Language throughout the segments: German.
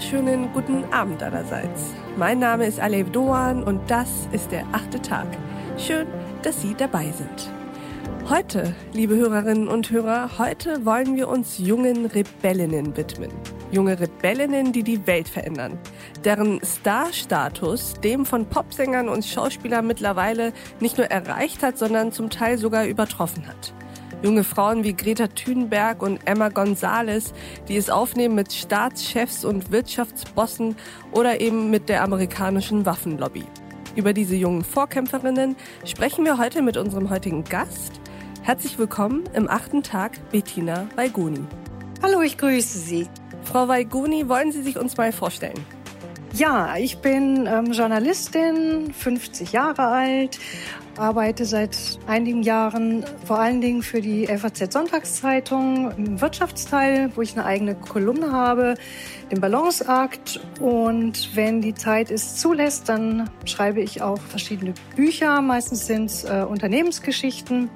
wunderschönen guten Abend allerseits. Mein Name ist Alev Doan und das ist der achte Tag. Schön, dass Sie dabei sind. Heute, liebe Hörerinnen und Hörer, heute wollen wir uns jungen Rebellinnen widmen. Junge Rebellinnen, die die Welt verändern. Deren Star-Status dem von Popsängern und Schauspielern mittlerweile nicht nur erreicht hat, sondern zum Teil sogar übertroffen hat. Junge Frauen wie Greta Thunberg und Emma Gonzalez, die es aufnehmen mit Staatschefs und Wirtschaftsbossen oder eben mit der amerikanischen Waffenlobby. Über diese jungen Vorkämpferinnen sprechen wir heute mit unserem heutigen Gast. Herzlich willkommen im achten Tag Bettina Weiguni. Hallo, ich grüße Sie. Frau Weiguni, wollen Sie sich uns mal vorstellen? Ja, ich bin ähm, Journalistin, 50 Jahre alt, arbeite seit einigen Jahren vor allen Dingen für die FAZ Sonntagszeitung im Wirtschaftsteil, wo ich eine eigene Kolumne habe, den Balanceakt. Und wenn die Zeit es zulässt, dann schreibe ich auch verschiedene Bücher. Meistens sind es äh, Unternehmensgeschichten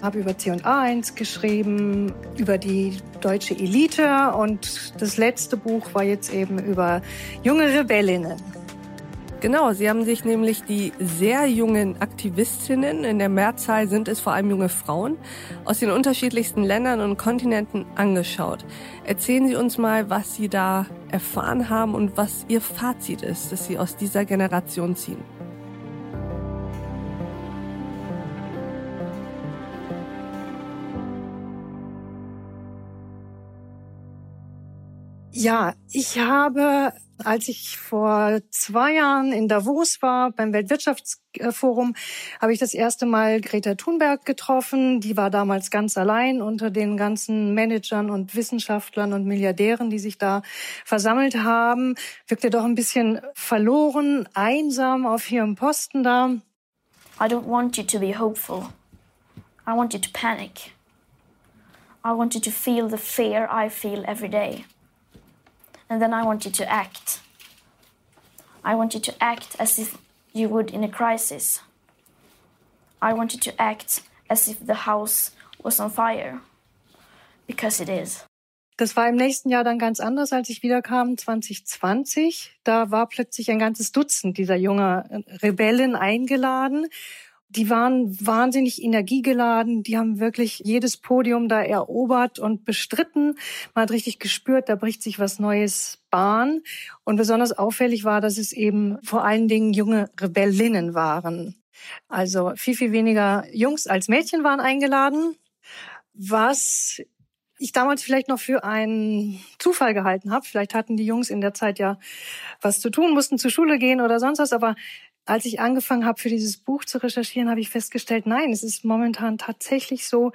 habe über C&A1 geschrieben, über die deutsche Elite und das letzte Buch war jetzt eben über junge Rebellinnen. Genau, Sie haben sich nämlich die sehr jungen Aktivistinnen, in der Mehrzahl sind es vor allem junge Frauen, aus den unterschiedlichsten Ländern und Kontinenten angeschaut. Erzählen Sie uns mal, was Sie da erfahren haben und was Ihr Fazit ist, das Sie aus dieser Generation ziehen. Ja, ich habe, als ich vor zwei Jahren in Davos war, beim Weltwirtschaftsforum, habe ich das erste Mal Greta Thunberg getroffen. Die war damals ganz allein unter den ganzen Managern und Wissenschaftlern und Milliardären, die sich da versammelt haben. Wirkte doch ein bisschen verloren, einsam auf ihrem Posten da. I don't want you to be hopeful. I want you to panic. I want you to feel the fear I feel every day. And then I want you to act. I want you to act as if you would in a crisis. I want you to act as if the house was on fire. Because it is. Das war im nächsten Jahr dann ganz anders, als ich wiederkam, 2020. Da war plötzlich ein ganzes Dutzend dieser jungen Rebellen eingeladen die waren wahnsinnig energiegeladen. Die haben wirklich jedes Podium da erobert und bestritten. Man hat richtig gespürt, da bricht sich was Neues Bahn. Und besonders auffällig war, dass es eben vor allen Dingen junge Rebellinnen waren. Also viel, viel weniger Jungs als Mädchen waren eingeladen. Was ich damals vielleicht noch für einen Zufall gehalten habe. Vielleicht hatten die Jungs in der Zeit ja was zu tun, mussten zur Schule gehen oder sonst was, aber als ich angefangen habe, für dieses Buch zu recherchieren, habe ich festgestellt, nein, es ist momentan tatsächlich so,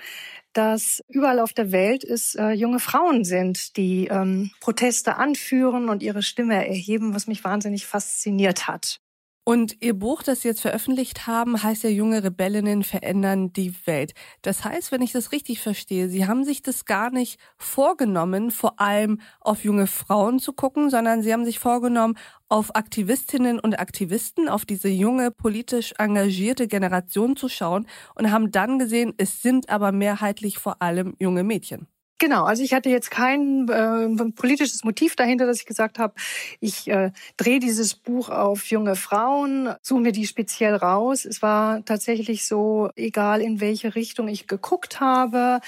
dass überall auf der Welt es äh, junge Frauen sind, die ähm, Proteste anführen und ihre Stimme erheben, was mich wahnsinnig fasziniert hat. Und Ihr Buch, das Sie jetzt veröffentlicht haben, heißt ja Junge Rebellinnen verändern die Welt. Das heißt, wenn ich das richtig verstehe, Sie haben sich das gar nicht vorgenommen, vor allem auf junge Frauen zu gucken, sondern Sie haben sich vorgenommen, auf Aktivistinnen und Aktivisten, auf diese junge, politisch engagierte Generation zu schauen und haben dann gesehen, es sind aber mehrheitlich vor allem junge Mädchen. Genau, also ich hatte jetzt kein äh, politisches Motiv dahinter, dass ich gesagt habe, ich äh, drehe dieses Buch auf junge Frauen, suche mir die speziell raus. Es war tatsächlich so, egal in welche Richtung ich geguckt habe,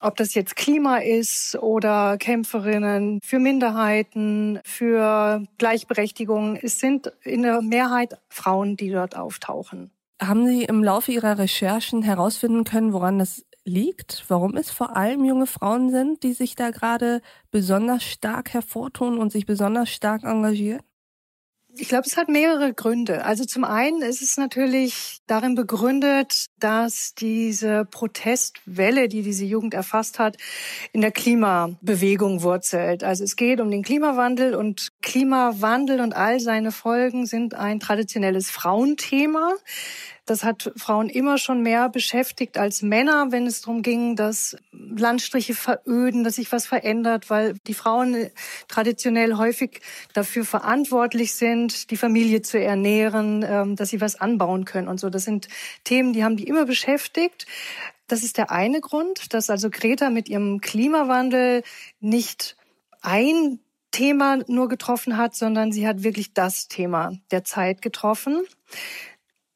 ob das jetzt Klima ist oder Kämpferinnen für Minderheiten, für Gleichberechtigung. Es sind in der Mehrheit Frauen, die dort auftauchen. Haben Sie im Laufe Ihrer Recherchen herausfinden können, woran das liegt, warum es vor allem junge Frauen sind, die sich da gerade besonders stark hervortun und sich besonders stark engagieren? Ich glaube, es hat mehrere Gründe. Also zum einen ist es natürlich darin begründet, dass diese Protestwelle, die diese Jugend erfasst hat, in der Klimabewegung wurzelt. Also es geht um den Klimawandel und Klimawandel und all seine Folgen sind ein traditionelles Frauenthema. Das hat Frauen immer schon mehr beschäftigt als Männer, wenn es darum ging, dass Landstriche veröden, dass sich was verändert, weil die Frauen traditionell häufig dafür verantwortlich sind, die Familie zu ernähren, ähm, dass sie was anbauen können und so. Das sind Themen, die haben die immer beschäftigt. Das ist der eine Grund, dass also Greta mit ihrem Klimawandel nicht ein Thema nur getroffen hat, sondern sie hat wirklich das Thema der Zeit getroffen.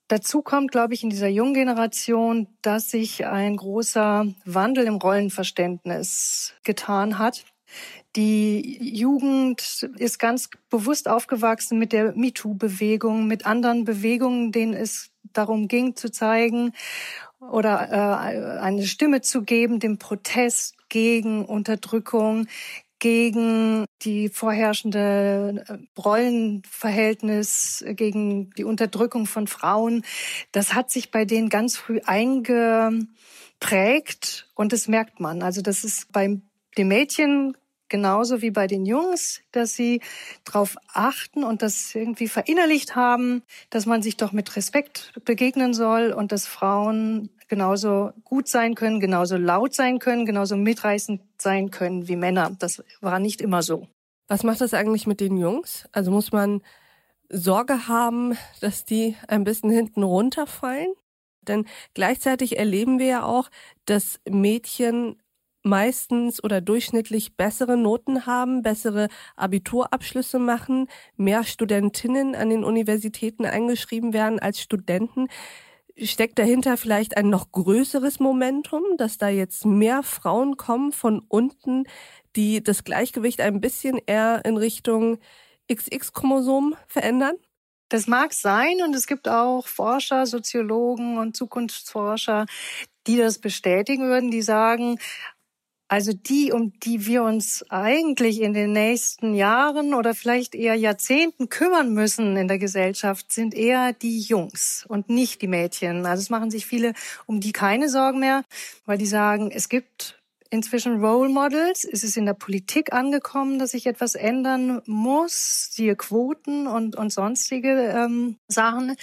Dazu kommt, glaube ich, in dieser jungen Generation, dass sich ein großer Wandel im Rollenverständnis getan hat. Die Jugend ist ganz bewusst aufgewachsen mit der MeToo-Bewegung, mit anderen Bewegungen, denen es darum ging zu zeigen oder äh, eine Stimme zu geben, dem Protest gegen Unterdrückung, gegen die vorherrschende äh, Rollenverhältnis, gegen die Unterdrückung von Frauen. Das hat sich bei denen ganz früh eingeprägt und das merkt man. Also das ist beim den Mädchen genauso wie bei den Jungs, dass sie darauf achten und das irgendwie verinnerlicht haben, dass man sich doch mit Respekt begegnen soll und dass Frauen genauso gut sein können, genauso laut sein können, genauso mitreißend sein können wie Männer. Das war nicht immer so. Was macht das eigentlich mit den Jungs? Also muss man Sorge haben, dass die ein bisschen hinten runterfallen? Denn gleichzeitig erleben wir ja auch, dass Mädchen meistens oder durchschnittlich bessere Noten haben, bessere Abiturabschlüsse machen, mehr Studentinnen an den Universitäten eingeschrieben werden als Studenten. Steckt dahinter vielleicht ein noch größeres Momentum, dass da jetzt mehr Frauen kommen von unten, die das Gleichgewicht ein bisschen eher in Richtung XX-Chromosom verändern? Das mag sein und es gibt auch Forscher, Soziologen und Zukunftsforscher, die das bestätigen würden, die sagen, also die, um die wir uns eigentlich in den nächsten Jahren oder vielleicht eher Jahrzehnten kümmern müssen in der Gesellschaft, sind eher die Jungs und nicht die Mädchen. Also es machen sich viele um die keine Sorgen mehr, weil die sagen, es gibt inzwischen Role Models. Es ist in der Politik angekommen, dass sich etwas ändern muss, siehe Quoten und, und sonstige ähm, Sachen.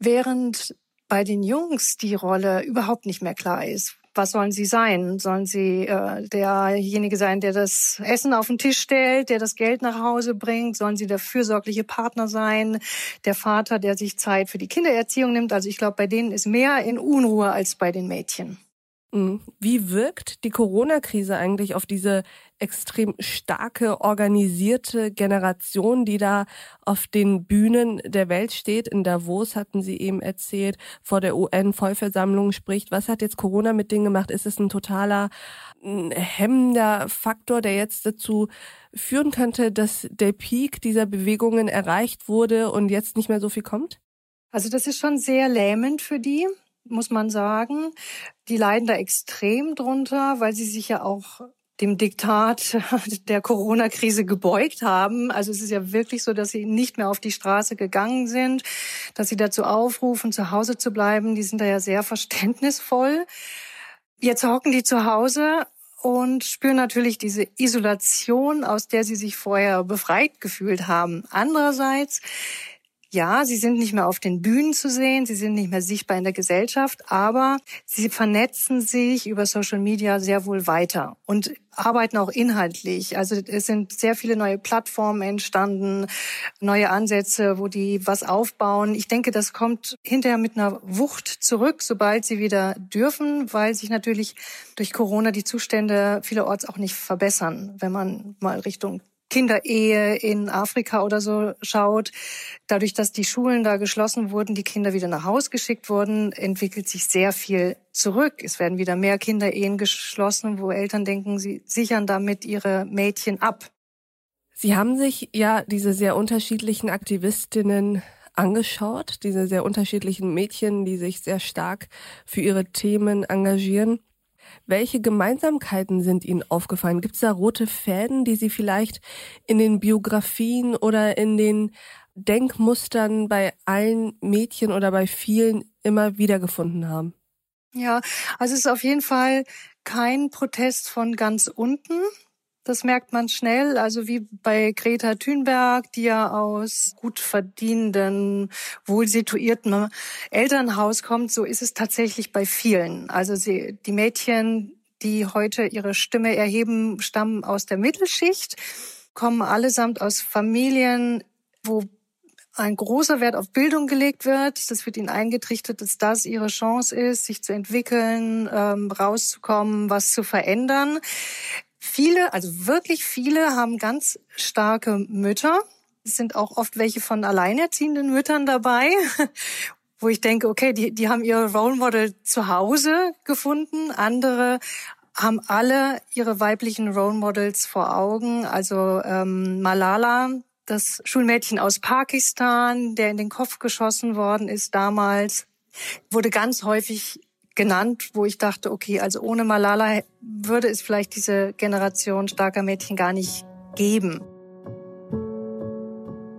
Während bei den Jungs die Rolle überhaupt nicht mehr klar ist was sollen sie sein? Sollen sie äh, derjenige sein, der das Essen auf den Tisch stellt, der das Geld nach Hause bringt? Sollen sie der fürsorgliche Partner sein, der Vater, der sich Zeit für die Kindererziehung nimmt? Also ich glaube, bei denen ist mehr in Unruhe als bei den Mädchen. Wie wirkt die Corona-Krise eigentlich auf diese extrem starke, organisierte Generation, die da auf den Bühnen der Welt steht? In Davos hatten Sie eben erzählt, vor der UN-Vollversammlung spricht. Was hat jetzt Corona mit denen gemacht? Ist es ein totaler hemmender Faktor, der jetzt dazu führen könnte, dass der Peak dieser Bewegungen erreicht wurde und jetzt nicht mehr so viel kommt? Also das ist schon sehr lähmend für die muss man sagen. Die leiden da extrem drunter, weil sie sich ja auch dem Diktat der Corona-Krise gebeugt haben. Also es ist ja wirklich so, dass sie nicht mehr auf die Straße gegangen sind, dass sie dazu aufrufen, zu Hause zu bleiben. Die sind da ja sehr verständnisvoll. Jetzt hocken die zu Hause und spüren natürlich diese Isolation, aus der sie sich vorher befreit gefühlt haben. Andererseits ja, sie sind nicht mehr auf den Bühnen zu sehen, sie sind nicht mehr sichtbar in der Gesellschaft, aber sie vernetzen sich über Social Media sehr wohl weiter und arbeiten auch inhaltlich. Also es sind sehr viele neue Plattformen entstanden, neue Ansätze, wo die was aufbauen. Ich denke, das kommt hinterher mit einer Wucht zurück, sobald sie wieder dürfen, weil sich natürlich durch Corona die Zustände vielerorts auch nicht verbessern, wenn man mal Richtung Kinderehe in Afrika oder so schaut, dadurch, dass die Schulen da geschlossen wurden, die Kinder wieder nach Haus geschickt wurden, entwickelt sich sehr viel zurück. Es werden wieder mehr Kinderehen geschlossen, wo Eltern denken, sie sichern damit ihre Mädchen ab. Sie haben sich ja diese sehr unterschiedlichen Aktivistinnen angeschaut, diese sehr unterschiedlichen Mädchen, die sich sehr stark für ihre Themen engagieren. Welche Gemeinsamkeiten sind Ihnen aufgefallen? Gibt es da rote Fäden, die Sie vielleicht in den Biografien oder in den Denkmustern bei allen Mädchen oder bei vielen immer wieder gefunden haben? Ja, also es ist auf jeden Fall kein Protest von ganz unten, das merkt man schnell, also wie bei Greta Thunberg, die ja aus gut verdienenden, wohl situierten Elternhaus kommt, so ist es tatsächlich bei vielen. Also sie, die Mädchen, die heute ihre Stimme erheben, stammen aus der Mittelschicht, kommen allesamt aus Familien, wo ein großer Wert auf Bildung gelegt wird. Das wird ihnen eingetrichtert, dass das ihre Chance ist, sich zu entwickeln, ähm, rauszukommen, was zu verändern. Viele, also wirklich viele haben ganz starke Mütter. Es sind auch oft welche von alleinerziehenden Müttern dabei, wo ich denke, okay, die, die haben ihre Role Model zu Hause gefunden. Andere haben alle ihre weiblichen Role Models vor Augen. Also ähm, Malala, das Schulmädchen aus Pakistan, der in den Kopf geschossen worden ist damals, wurde ganz häufig genannt, wo ich dachte, okay, also ohne Malala würde es vielleicht diese Generation starker Mädchen gar nicht geben.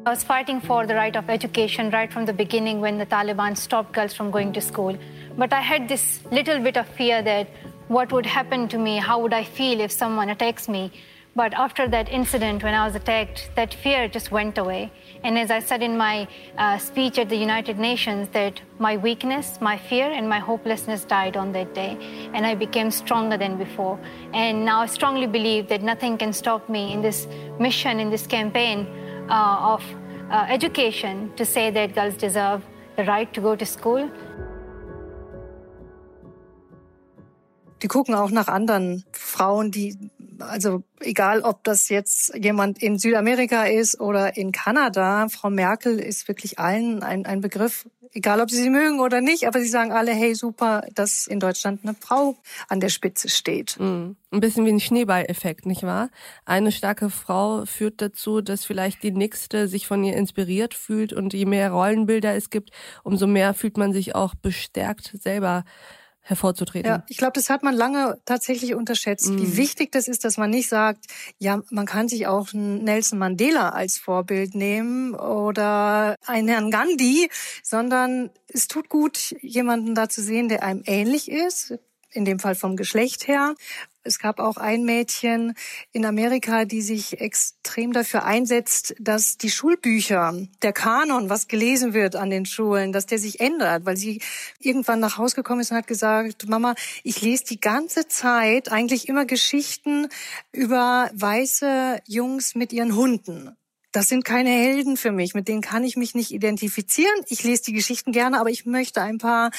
I was fighting for the right of education right from the beginning when the Taliban stopped girls from going to school. But I had this little bit of fear that what would happen to me, how would I feel if someone attacks me. But after that incident, when I was attacked, that fear just went away. And as I said in my uh, speech at the United Nations, that my weakness, my fear, and my hopelessness died on that day. And I became stronger than before. And now I strongly believe that nothing can stop me in this mission, in this campaign uh, of uh, education to say that girls deserve the right to go to school. Die gucken auch nach anderen Frauen, die also egal, ob das jetzt jemand in Südamerika ist oder in Kanada, Frau Merkel ist wirklich allen ein, ein Begriff, egal ob sie sie mögen oder nicht, aber sie sagen alle, hey, super, dass in Deutschland eine Frau an der Spitze steht. Mhm. Ein bisschen wie ein Schneeballeffekt, nicht wahr? Eine starke Frau führt dazu, dass vielleicht die nächste sich von ihr inspiriert fühlt und je mehr Rollenbilder es gibt, umso mehr fühlt man sich auch bestärkt selber hervorzutreten. Ja, ich glaube, das hat man lange tatsächlich unterschätzt, mm. wie mhm. wichtig das ist, dass man nicht sagt, ja, man kann sich auch Nelson Mandela als Vorbild nehmen oder einen Herrn Gandhi, sondern es tut gut, jemanden da zu sehen, der einem ähnlich ist, in dem Fall vom Geschlecht her. Es gab auch ein Mädchen in Amerika, die sich extrem dafür einsetzt, dass die Schulbücher, der Kanon, was gelesen wird an den Schulen, dass der sich ändert, weil sie irgendwann nach Hause gekommen ist und hat gesagt, Mama, ich lese die ganze Zeit eigentlich immer Geschichten über weiße Jungs mit ihren Hunden das sind keine Helden für mich, mit denen kann ich mich nicht identifizieren. Ich lese die Geschichten gerne, aber ich möchte ein paar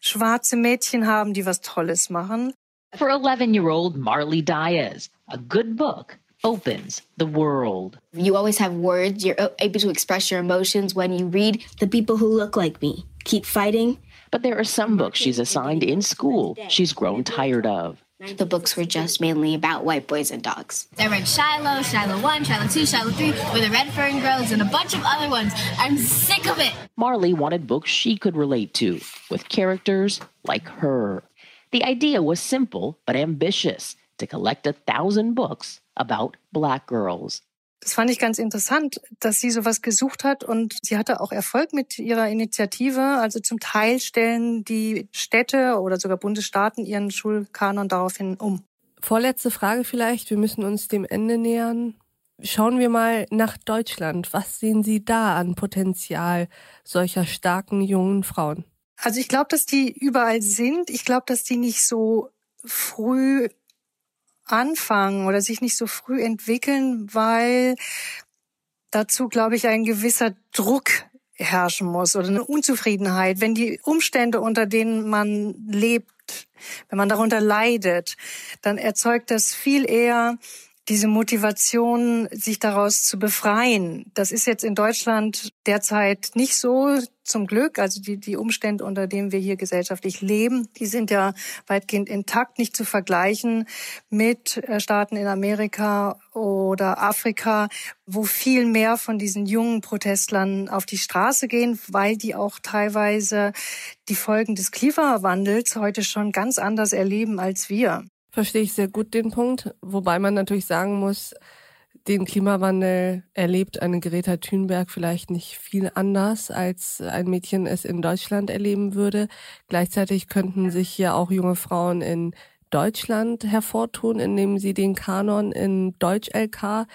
schwarze Mädchen haben, die was Tolles machen. For 11-year-old Marley Diaz, a good book opens the world. You always have words, you're able to express your emotions when you read The People Who Look Like Me. Keep fighting. But there are some books she's assigned in school she's grown tired of. The books were just mainly about white boys and dogs. I read Shiloh, Shiloh 1, Shiloh 2, Shiloh 3, where the red fern grows, and a bunch of other ones. I'm sick of it. Marley wanted books she could relate to, with characters like her. The idea was simple but ambitious to collect a thousand books about black girls. Das fand ich ganz interessant, dass sie sowas gesucht hat und sie hatte auch Erfolg mit ihrer Initiative. Also zum Teil stellen die Städte oder sogar Bundesstaaten ihren Schulkanon daraufhin um. Vorletzte Frage vielleicht, wir müssen uns dem Ende nähern. Schauen wir mal nach Deutschland. Was sehen Sie da an Potenzial solcher starken jungen Frauen? Also ich glaube, dass die überall sind. Ich glaube, dass die nicht so früh anfangen oder sich nicht so früh entwickeln, weil dazu, glaube ich, ein gewisser Druck herrschen muss oder eine Unzufriedenheit, wenn die Umstände, unter denen man lebt, wenn man darunter leidet, dann erzeugt das viel eher diese Motivation, sich daraus zu befreien. Das ist jetzt in Deutschland derzeit nicht so, zum Glück. Also die, die Umstände, unter denen wir hier gesellschaftlich leben, die sind ja weitgehend intakt, nicht zu vergleichen mit äh, Staaten in Amerika oder Afrika, wo viel mehr von diesen jungen Protestlern auf die Straße gehen, weil die auch teilweise die Folgen des Klimawandels heute schon ganz anders erleben als wir verstehe ich sehr gut den Punkt, wobei man natürlich sagen muss, den Klimawandel erlebt eine Greta Thunberg vielleicht nicht viel anders, als ein Mädchen es in Deutschland erleben würde. Gleichzeitig könnten sich hier auch junge Frauen in Deutschland hervortun, indem sie den Kanon in Deutsch-LK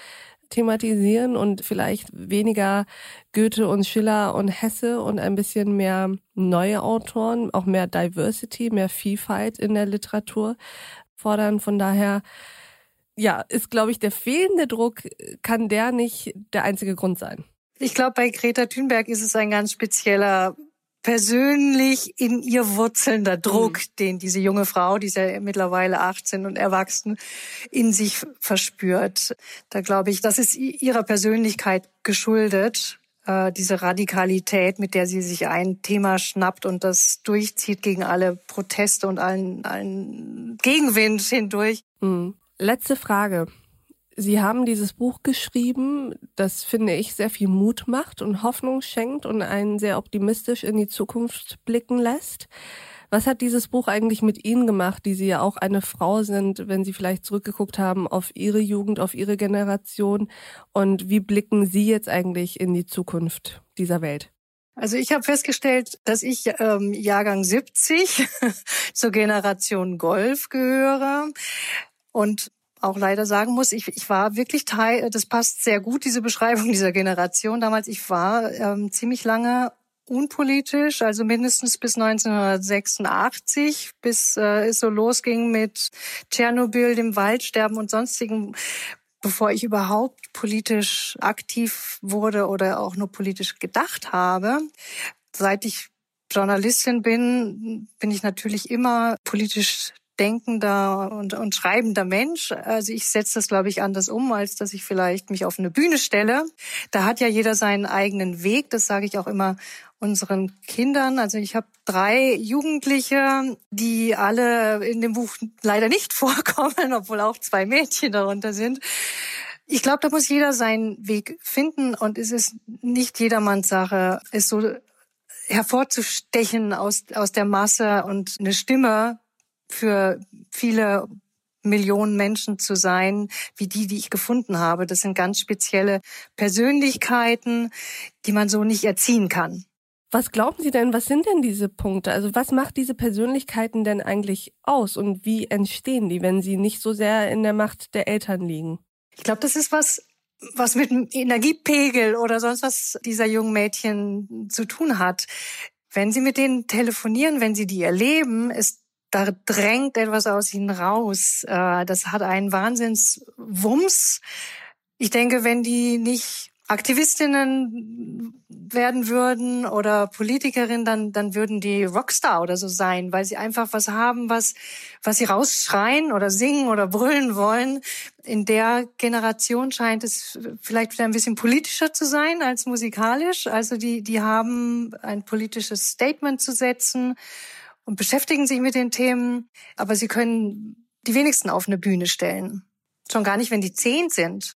thematisieren und vielleicht weniger Goethe und Schiller und Hesse und ein bisschen mehr neue Autoren, auch mehr Diversity, mehr Vielfalt in der Literatur fordern. Von daher, ja, ist, glaube ich, der fehlende Druck, kann der nicht der einzige Grund sein. Ich glaube, bei Greta Thunberg ist es ein ganz spezieller persönlich in ihr wurzelnder Druck, mhm. den diese junge Frau, die ist ja mittlerweile 18 und erwachsen, in sich verspürt. Da glaube ich, das ist ihrer Persönlichkeit geschuldet, äh, diese Radikalität, mit der sie sich ein Thema schnappt und das durchzieht gegen alle Proteste und allen, allen Gegenwind hindurch. Mhm. Letzte Frage. Sie haben dieses Buch geschrieben, das finde ich sehr viel Mut macht und Hoffnung schenkt und einen sehr optimistisch in die Zukunft blicken lässt. Was hat dieses Buch eigentlich mit Ihnen gemacht, die Sie ja auch eine Frau sind, wenn Sie vielleicht zurückgeguckt haben auf Ihre Jugend, auf Ihre Generation? Und wie blicken Sie jetzt eigentlich in die Zukunft dieser Welt? Also ich habe festgestellt, dass ich ähm, Jahrgang 70 zur Generation Golf gehöre. Und auch leider sagen muss, ich, ich war wirklich Teil, das passt sehr gut, diese Beschreibung dieser Generation damals. Ich war ähm, ziemlich lange unpolitisch, also mindestens bis 1986, bis äh, es so losging mit Tschernobyl, dem Waldsterben und sonstigen, bevor ich überhaupt politisch aktiv wurde oder auch nur politisch gedacht habe. Seit ich Journalistin bin, bin ich natürlich immer politisch denkender und, und schreibender Mensch. Also ich setze das, glaube ich, anders um, als dass ich vielleicht mich auf eine Bühne stelle. Da hat ja jeder seinen eigenen Weg. Das sage ich auch immer unseren Kindern. Also ich habe drei Jugendliche, die alle in dem Buch leider nicht vorkommen, obwohl auch zwei Mädchen darunter sind. Ich glaube, da muss jeder seinen Weg finden und es ist nicht jedermanns Sache, es so hervorzustechen aus, aus der Masse und eine Stimme für viele Millionen Menschen zu sein, wie die, die ich gefunden habe. Das sind ganz spezielle Persönlichkeiten, die man so nicht erziehen kann. Was glauben Sie denn, was sind denn diese Punkte? Also was macht diese Persönlichkeiten denn eigentlich aus und wie entstehen die, wenn sie nicht so sehr in der Macht der Eltern liegen? Ich glaube, das ist was, was mit dem Energiepegel oder sonst was dieser jungen Mädchen zu tun hat. Wenn sie mit denen telefonieren, wenn sie die erleben, ist da drängt etwas aus ihnen raus. Äh, das hat einen Wahnsinnswumms. Ich denke, wenn die nicht Aktivistinnen werden würden oder Politikerinnen, dann, dann würden die Rockstar oder so sein, weil sie einfach was haben, was, was sie rausschreien oder singen oder brüllen wollen. In der Generation scheint es vielleicht wieder ein bisschen politischer zu sein als musikalisch. Also die, die haben ein politisches Statement zu setzen und beschäftigen sich mit den Themen, aber sie können die wenigsten auf eine Bühne stellen. Schon gar nicht, wenn die zehn sind.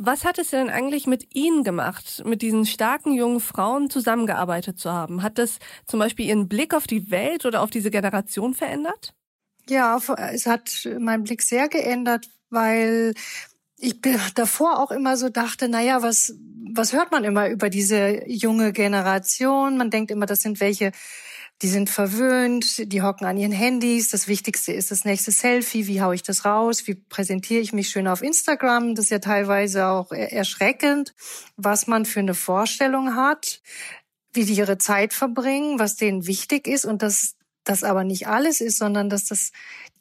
Was hat es denn eigentlich mit Ihnen gemacht, mit diesen starken jungen Frauen zusammengearbeitet zu haben? Hat das zum Beispiel Ihren Blick auf die Welt oder auf diese Generation verändert? Ja, es hat meinen Blick sehr geändert, weil ich davor auch immer so dachte, naja, was, was hört man immer über diese junge Generation? Man denkt immer, das sind welche, die sind verwöhnt, die hocken an ihren Handys. Das Wichtigste ist das nächste Selfie. Wie haue ich das raus? Wie präsentiere ich mich schön auf Instagram? Das ist ja teilweise auch erschreckend, was man für eine Vorstellung hat, wie die ihre Zeit verbringen, was denen wichtig ist und dass das aber nicht alles ist, sondern dass das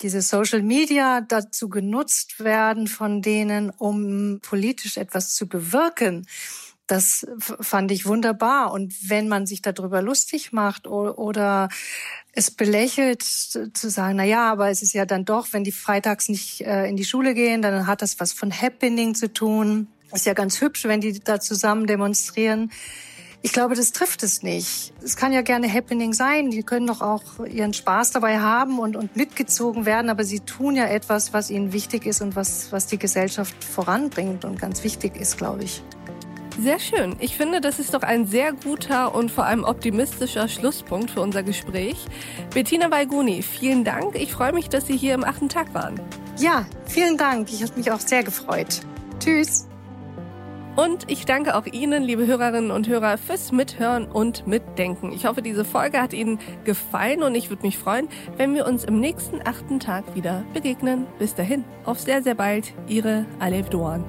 diese Social Media dazu genutzt werden von denen, um politisch etwas zu bewirken. Das fand ich wunderbar. Und wenn man sich darüber lustig macht oder es belächelt, zu sagen, na ja, aber es ist ja dann doch, wenn die freitags nicht äh, in die Schule gehen, dann hat das was von Happening zu tun. Ist ja ganz hübsch, wenn die da zusammen demonstrieren. Ich glaube, das trifft es nicht. Es kann ja gerne Happening sein. Die können doch auch ihren Spaß dabei haben und, und mitgezogen werden. Aber sie tun ja etwas, was ihnen wichtig ist und was, was die Gesellschaft voranbringt und ganz wichtig ist, glaube ich. Sehr schön. Ich finde, das ist doch ein sehr guter und vor allem optimistischer Schlusspunkt für unser Gespräch. Bettina Weiguni, vielen Dank. Ich freue mich, dass Sie hier im achten Tag waren. Ja, vielen Dank. Ich habe mich auch sehr gefreut. Tschüss. Und ich danke auch Ihnen, liebe Hörerinnen und Hörer, fürs Mithören und Mitdenken. Ich hoffe, diese Folge hat Ihnen gefallen und ich würde mich freuen, wenn wir uns im nächsten achten Tag wieder begegnen. Bis dahin, auf sehr, sehr bald, Ihre Alev Doan.